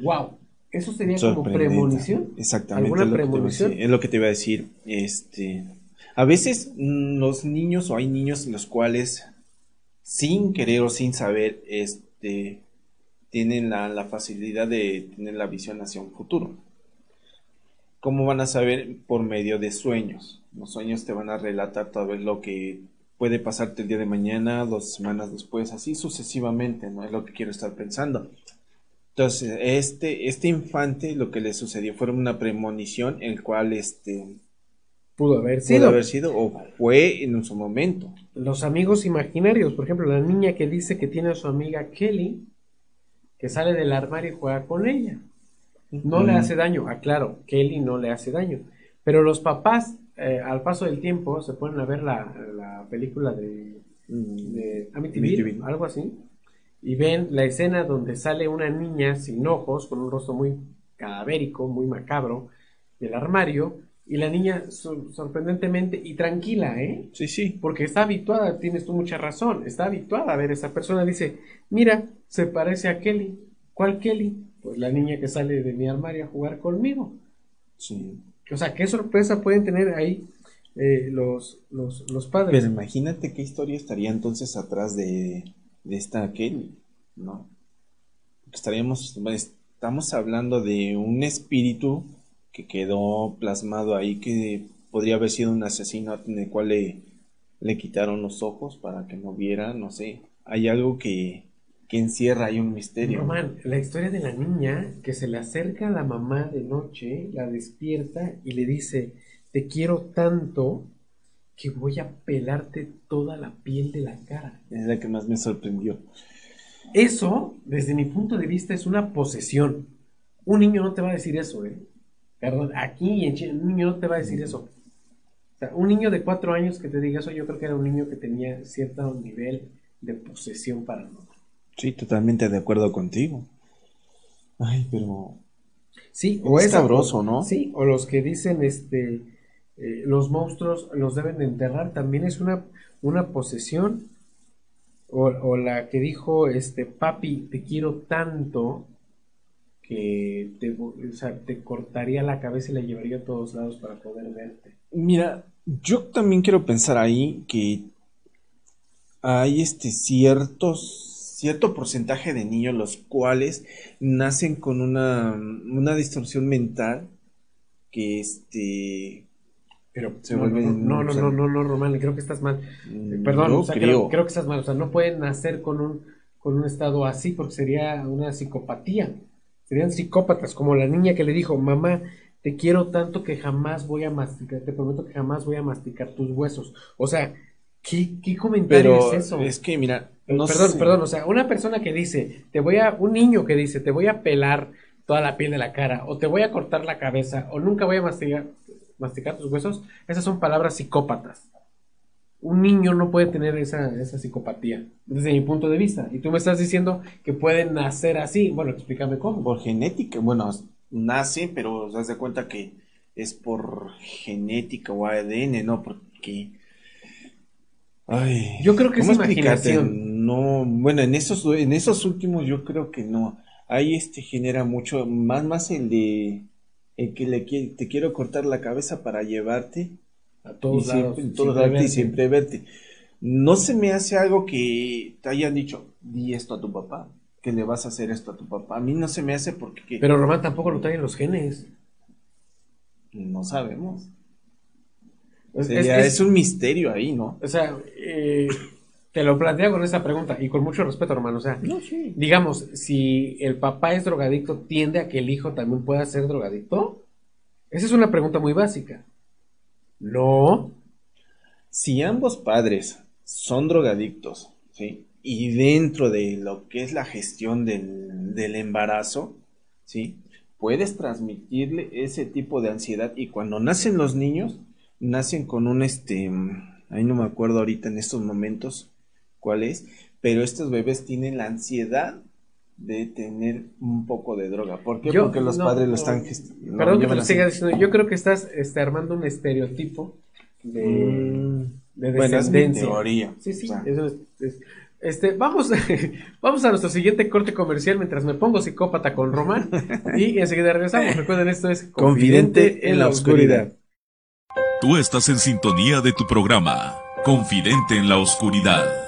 ¡Wow! ¿Eso sería como premonición? Exactamente. ¿Alguna premonición? Es lo que te iba a decir. Este, a veces los niños o hay niños los cuales sin querer o sin saber este, tienen la, facilidad de tener la visión hacia un futuro. ¿Cómo van a saber? Por medio de sueños. Los sueños te van a relatar todo lo que puede pasarte el día de mañana, dos semanas después, así sucesivamente, ¿no? Es lo que quiero estar pensando. Entonces, este, este infante lo que le sucedió fue una premonición, el cual este pudo haber sido. Pudo haber sido o fue en su momento. Los amigos imaginarios, por ejemplo, la niña que dice que tiene a su amiga Kelly, que sale del armario y juega con ella. No le hace daño, aclaro, Kelly no le hace daño. Pero los papás, eh, al paso del tiempo, se ponen a ver la, película de, mm. de Amityville, algo así y ven la escena donde sale una niña sin ojos, con un rostro muy cadavérico, muy macabro, del armario, y la niña sorprendentemente y tranquila, ¿eh? Sí, sí. Porque está habituada, tienes tú mucha razón, está habituada a ver a esa persona, dice, mira, se parece a Kelly. ¿Cuál Kelly? Pues la niña que sale de mi armario a jugar conmigo. Sí. O sea, qué sorpresa pueden tener ahí eh, los, los, los padres. Pero imagínate qué historia estaría entonces atrás de, de esta Kelly, ¿no? Estaríamos, estamos hablando de un espíritu que quedó plasmado ahí que podría haber sido un asesino en el cual le, le quitaron los ojos para que no viera, no sé. Hay algo que, que encierra ahí un misterio. La historia de la niña que se le acerca a la mamá de noche, la despierta y le dice, te quiero tanto que voy a pelarte toda la piel de la cara. Es la que más me sorprendió. Eso, desde mi punto de vista, es una posesión. Un niño no te va a decir eso, ¿eh? Perdón, aquí en Chile, un niño no te va a decir eso. O sea, un niño de cuatro años que te diga eso, yo creo que era un niño que tenía cierto nivel de posesión paranormal. Sí, totalmente de acuerdo contigo. Ay, pero... Sí, o es sabroso, ¿no? Sí, o los que dicen, este eh, los monstruos los deben enterrar, también es una, una posesión. O, la que dijo, este, papi, te quiero tanto que te, te cortaría la cabeza y la llevaría a todos lados para poder verte. Mira, yo también quiero pensar ahí que hay este ciertos cierto porcentaje de niños los cuales nacen con una, una distorsión mental que este pero no, no, no, no, no, no, Román, creo que estás mal. Mm, perdón, creo. que estás mal. O sea, no pueden nacer con un, con un estado así porque sería una psicopatía. Serían psicópatas, como la niña que le dijo, mamá, te quiero tanto que jamás voy a masticar, te prometo que jamás voy a masticar tus huesos. O sea, ¿qué, qué comentario es eso? Es que, mira, no perdón, perdón, o sea, una persona que dice, te voy a, un niño que dice, te voy a pelar toda la piel de la cara, o te voy a cortar la cabeza, o nunca voy a masticar, masticar tus huesos, esas son palabras psicópatas. Un niño no puede tener esa, esa psicopatía, desde mi punto de vista. Y tú me estás diciendo que pueden nacer así. Bueno, explícame cómo. Por genética, bueno, nace, pero das de cuenta que es por genética o ADN, ¿no? Porque... Ay, yo creo que es imaginación. No, bueno, en esos, en esos últimos yo creo que no ahí este genera mucho, más, más el de el que le te quiero cortar la cabeza para llevarte a todos lados, siempre, y siempre verte. No se me hace algo que te hayan dicho, di esto a tu papá, que le vas a hacer esto a tu papá. A mí no se me hace porque... Pero Román tampoco lo traen los genes. No sabemos. Es, un misterio ahí, ¿no? O sea, eh, te lo planteo con esa pregunta y con mucho respeto, hermano. O sea, digamos, si el papá es drogadicto, ¿tiende a que el hijo también pueda ser drogadicto? Esa es una pregunta muy básica. No. Si ambos padres son drogadictos, ¿sí? Y dentro de lo que es la gestión del, del embarazo, ¿sí? Puedes transmitirle ese tipo de ansiedad y cuando nacen los niños, nacen con un, este, ahí no me acuerdo ahorita en estos momentos, cuál es, pero estos bebés tienen la ansiedad de tener un poco de droga. ¿Por qué? Porque los padres lo están Perdón que te siga diciendo, yo creo que estás este, armando un estereotipo de, mm, de descendencia. teoría. Sí, sí, eso es, este, vamos, <laughs> vamos a nuestro siguiente corte comercial mientras me pongo psicópata con Román y enseguida regresamos. Recuerden, esto es Confidente, en la oscuridad. Tú estás en sintonía de tu programa, Confidente en la oscuridad.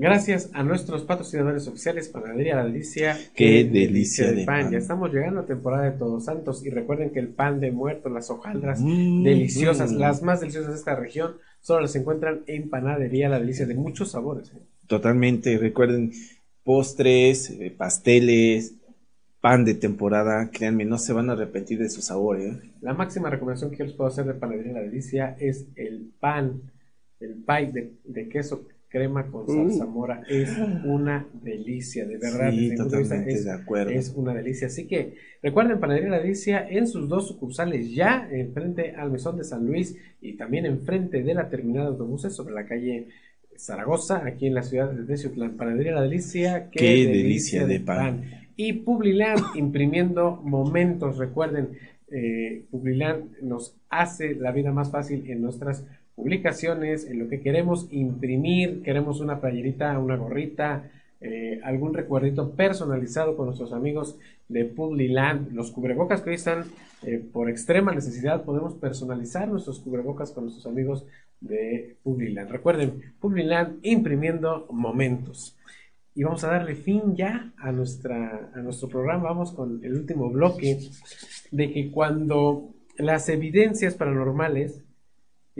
Gracias a nuestros patrocinadores oficiales, Panadería La Delicia. Qué, delicia, de, pan. Ya estamos llegando a temporada de Todos Santos y recuerden que el pan de muerto, las hojaldras mm, deliciosas, mm. las más deliciosas de esta región, solo las encuentran en Panadería La Delicia de muchos sabores. ¿eh? Totalmente, recuerden postres, eh, pasteles, pan de temporada, créanme, no se van a arrepentir de su sabor. ¿eh? La máxima recomendación que yo les puedo hacer de Panadería La Delicia es el pan, el pie de, de queso crema con salsa mm. mora es una delicia, de verdad. Sí, totalmente es, de acuerdo. Es una delicia. Así que recuerden Panadería La Delicia en sus dos sucursales ya, enfrente al Mesón de San Luis y también enfrente de la terminal de autobuses sobre la calle Zaragoza, aquí en la ciudad de Teciutlán. Panadería La Delicia, qué, delicia, de pan. Y Publiland imprimiendo momentos, recuerden, eh, Publiland nos hace la vida más fácil en nuestras publicaciones, en lo que queremos imprimir, queremos una playerita, una gorrita, eh, algún recuerdito personalizado con nuestros amigos de Publiland. Los cubrebocas que hoy están eh, por extrema necesidad, podemos personalizar nuestros cubrebocas con nuestros amigos de Publiland. Recuerden, Publiland imprimiendo momentos. Y vamos a darle fin ya a, nuestra, a nuestro programa. Vamos con el último bloque de que cuando las evidencias paranormales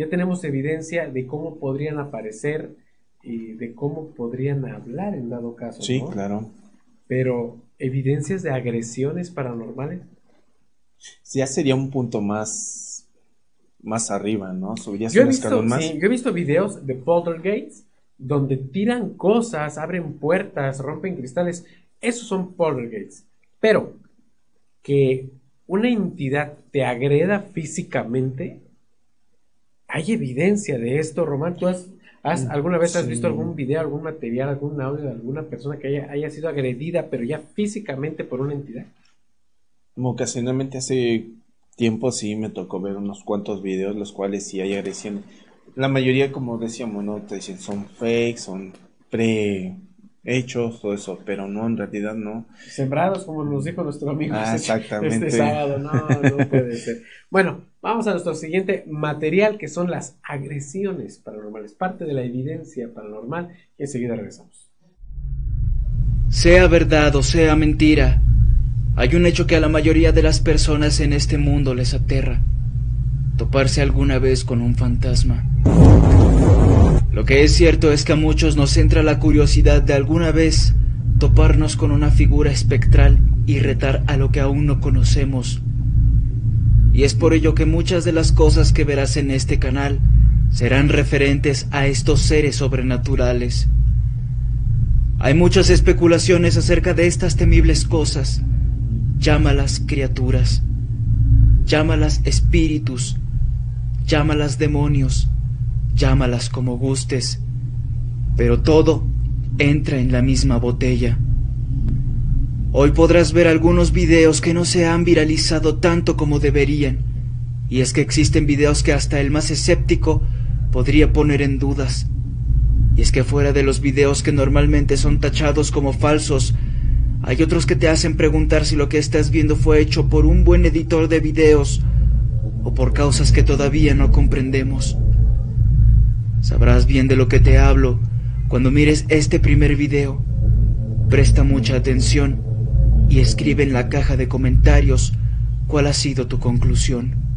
ya tenemos evidencia de cómo podrían aparecer y de cómo podrían hablar en dado caso. Sí, claro. Pero, ¿evidencias de agresiones paranormales? Ya sería un punto más, más arriba, ¿no? Subirías yo, he visto, más. Sí, yo he visto videos de poltergeists donde tiran cosas, abren puertas, rompen cristales. Esos son poltergeists. Pero que una entidad te agreda físicamente, ¿Hay evidencia de esto, Román? ¿Tú has, ¿Has, ¿Alguna vez has visto algún video, algún material, algún audio de alguna persona que haya, haya sido agredida, pero ya físicamente por una entidad? Ocasionalmente hace tiempo sí me tocó ver unos cuantos videos los cuales sí hay agresión. La mayoría, como decíamos, no te dicen son fake, son pre hechos, todo eso, pero no, en realidad no. Sembrados, como nos dijo nuestro amigo Ah, este- exactamente. este sábado, no, no puede ser. Bueno, vamos a nuestro siguiente material que son las agresiones paranormales, parte de la evidencia paranormal y enseguida regresamos. Sea verdad o sea mentira, hay un hecho que a la mayoría de las personas en este mundo les aterra. Toparse alguna vez con un fantasma. Lo que es cierto es que a muchos nos entra la curiosidad de alguna vez toparnos con una figura espectral y retar a lo que aún no conocemos. Y es por ello que muchas de las cosas que verás en este canal serán referentes a estos seres sobrenaturales. Hay muchas especulaciones acerca de estas temibles cosas. Llámalas criaturas, llámalas espíritus, llámalas demonios, llámalas como gustes, pero todo entra en la misma botella. Hoy podrás ver algunos videos que no se han viralizado tanto como deberían, y es que existen videos que hasta el más escéptico podría poner en dudas. Y es que fuera de los videos que normalmente son tachados como falsos, hay otros que te hacen preguntar si lo que estás viendo fue hecho por un buen editor de videos o por causas que todavía no comprendemos. Sabrás bien de lo que te hablo cuando mires este primer video. Presta mucha atención y escribe en la caja de comentarios cuál ha sido tu conclusión.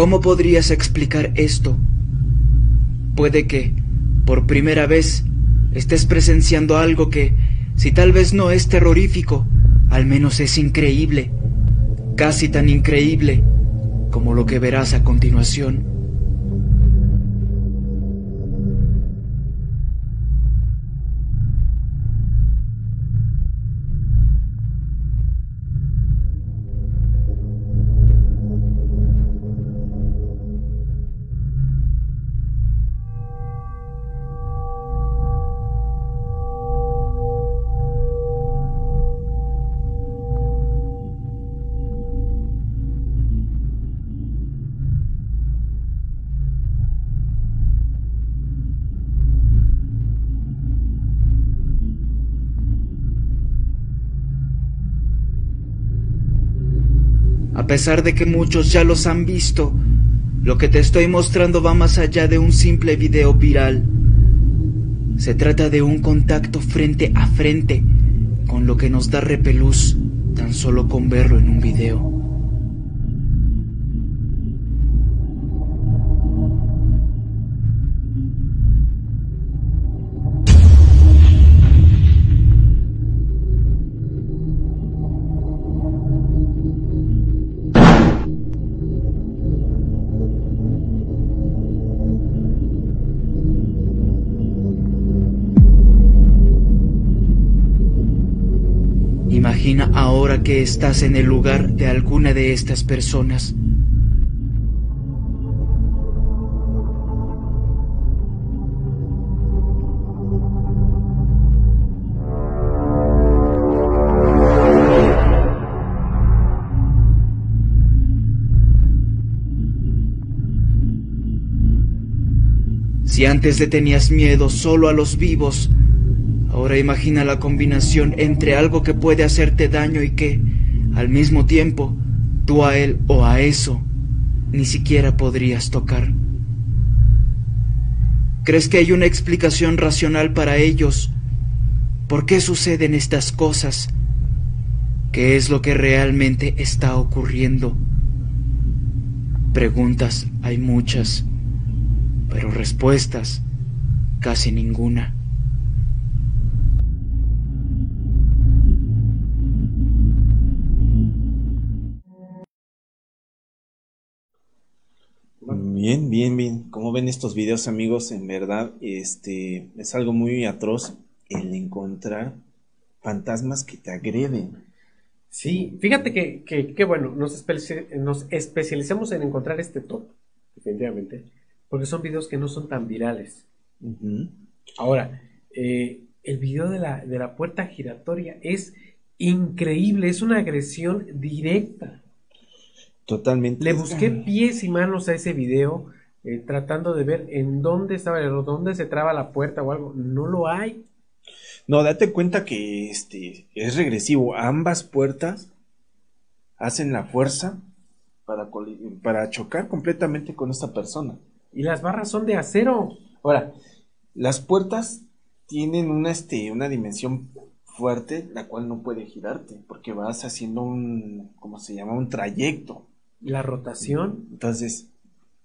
¿Cómo podrías explicar esto? Puede que, por primera vez, estés presenciando algo que, si tal vez no es terrorífico, al menos es increíble, casi tan increíble como lo que verás a continuación. Pesar de que muchos ya los han visto, lo que te estoy mostrando va más allá de un simple video viral. Se trata de un contacto frente a frente con lo que nos da repelús tan solo con verlo en un video. Estás en el lugar de alguna de estas personas. Si antes le tenías miedo solo a los vivos, Ahora imagina la combinación entre algo que puede hacerte daño y que, al mismo tiempo, tú a él o a eso ni siquiera podrías tocar. ¿Crees que hay una explicación racional para ellos? ¿Por qué suceden estas cosas? ¿Qué es lo que realmente está ocurriendo? Preguntas hay muchas, pero respuestas casi ninguna. Bien, bien, bien. Como ven estos videos, amigos, en verdad, este es algo muy atroz el encontrar fantasmas que te agreden. Sí, fíjate que, que, bueno, nos, nos especializamos en encontrar este top, definitivamente, porque son videos que no son tan virales. Ahora, eh, el video de la, de la puerta giratoria es increíble, es una agresión directa. Totalmente. Le busqué pies y manos a ese video, eh, tratando de ver en dónde estaba el error, dónde se traba la puerta o algo. No lo hay. No, date cuenta que este es regresivo. Ambas puertas hacen la fuerza para, para chocar completamente con esta persona. Y las barras son de acero. Ahora, las puertas tienen una, este, una dimensión fuerte, la cual no puede girarte, porque vas haciendo un, ¿cómo se llama? Un trayecto. La rotación. Entonces,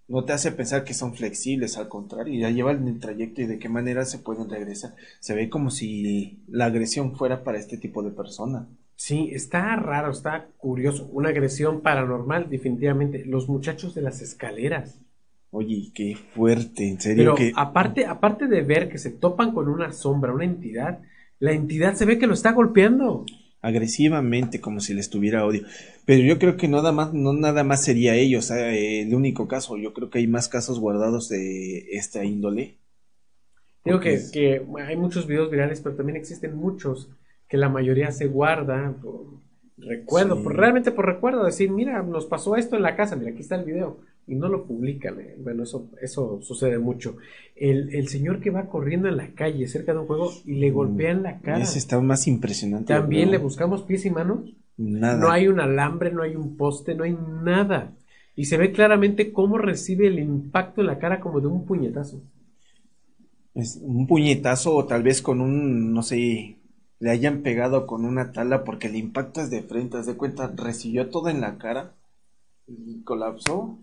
no te hace pensar que son flexibles, al contrario, ya llevan el trayecto y de qué manera se pueden regresar. Se ve como si la agresión fuera para este tipo de persona. Sí, está raro, está curioso. Una agresión paranormal, definitivamente. Los muchachos de las escaleras. Oye, qué fuerte, en serio. Pero aparte, aparte de ver que se topan con una sombra, una entidad, la entidad se ve que lo está golpeando. Agresivamente, como si les tuviera odio. Pero yo creo que nada más, no nada más sería ellos eh, el único caso. Yo creo que hay más casos guardados de esta índole. Digo que, que, hay muchos videos virales, pero también existen muchos que la mayoría se guarda por recuerdo, realmente por recuerdo, decir, mira, nos pasó esto en la casa, mira, aquí está el video y no lo publican. Eh. Bueno, eso, eso sucede mucho. El, señor que va corriendo en la calle cerca de un juego y le golpea en la cara. Ese está más impresionante. También le buscamos pies y manos. Nada. No hay un alambre, no hay un poste, no hay nada. Y se ve claramente cómo recibe el impacto en la cara como de un puñetazo. Es un puñetazo o tal vez con un, no sé, le hayan pegado con una tala porque el impacto es de frente, haz de cuenta, recibió todo en la cara y colapsó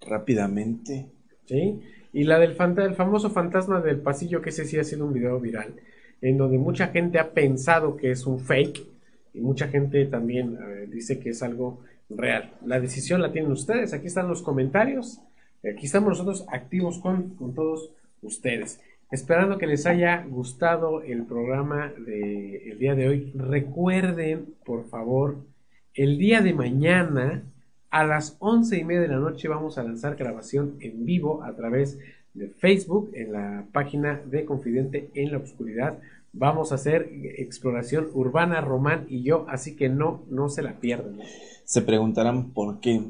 rápidamente. Sí, y la del el famoso fantasma del pasillo, que ese sí ha sido un video viral, en donde mucha gente ha pensado que es un fake y mucha gente también eh, dice que es algo real. La decisión la tienen ustedes, aquí están los comentarios, aquí estamos nosotros activos con, con todos ustedes. Esperando que les haya gustado el programa del día de hoy. Recuerden, por favor, el día de mañana a las once y media de la noche vamos a lanzar grabación en vivo a través de Facebook en la página de Confidente en la Oscuridad. Vamos a hacer exploración urbana, Román y yo, así que no, no se la pierdan. Se preguntarán por qué.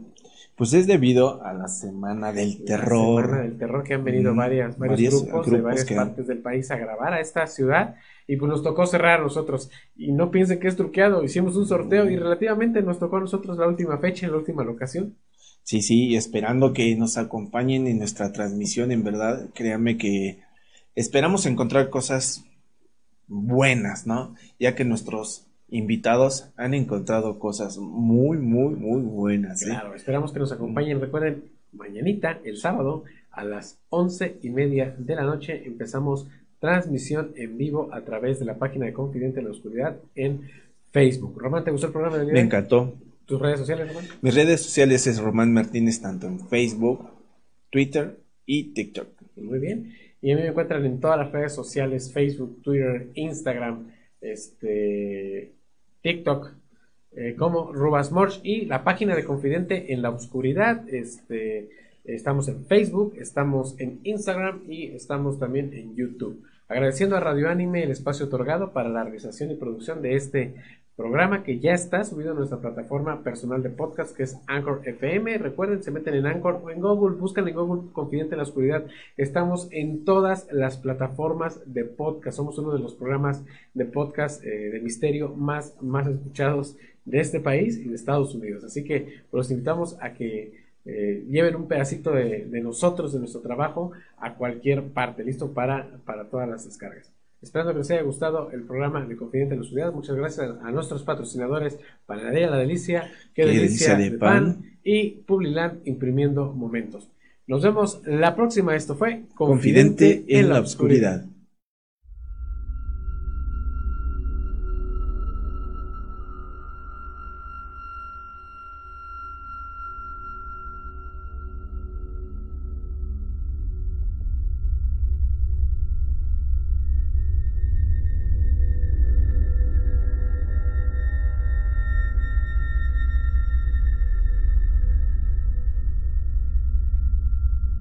Pues es debido a la Semana del Terror. La semana del Terror que han venido varias, varios, grupos, de varias partes del país a grabar a esta ciudad y pues nos tocó cerrar a nosotros. Y no piensen que es truqueado, hicimos un sorteo y relativamente nos tocó a nosotros la última fecha, la última locación. Sí, sí, esperando que nos acompañen en nuestra transmisión, en verdad, créanme que esperamos encontrar cosas buenas, ¿no? Ya que nuestros invitados han encontrado cosas muy, muy, muy buenas. ¿eh? Claro, esperamos que nos acompañen. Recuerden, mañanita, el sábado, a las once y media de la noche, empezamos transmisión en vivo a través de la página de Confidente en la Oscuridad en Facebook. Román, ¿te gustó el programa de? Me encantó. ¿Tus redes sociales, Román? Mis redes sociales es Román Martínez, tanto en Facebook, Twitter y TikTok. Muy bien. Y a mí me encuentran en todas las redes sociales, Facebook, Twitter, Instagram, este, TikTok, eh, como Rubas Morch y la página de Confidente en la Oscuridad, este Estamos en Facebook, estamos en Instagram y estamos también en YouTube. Agradeciendo a Radio Anime el espacio otorgado para la realización y producción de este programa que ya está subido a nuestra plataforma personal de podcast que es Anchor FM. Recuerden, se meten en Anchor o en Google, buscan en Google Confidente en la Oscuridad. Estamos en todas las plataformas de podcast. Somos uno de los programas de podcast eh, de misterio más, más escuchados de este país y de Estados Unidos. Así que los invitamos a que eh, lleven un pedacito de, nosotros, de nuestro trabajo, a cualquier parte, listo para, para todas las descargas. Esperando que les haya gustado el programa de Confidente en la Oscuridad. Muchas gracias a nuestros patrocinadores, Panadería La Delicia, Qué, delicia, de, pan, y Publiland Imprimiendo Momentos. Nos vemos la próxima. Esto fue Confidente, en, la, oscuridad.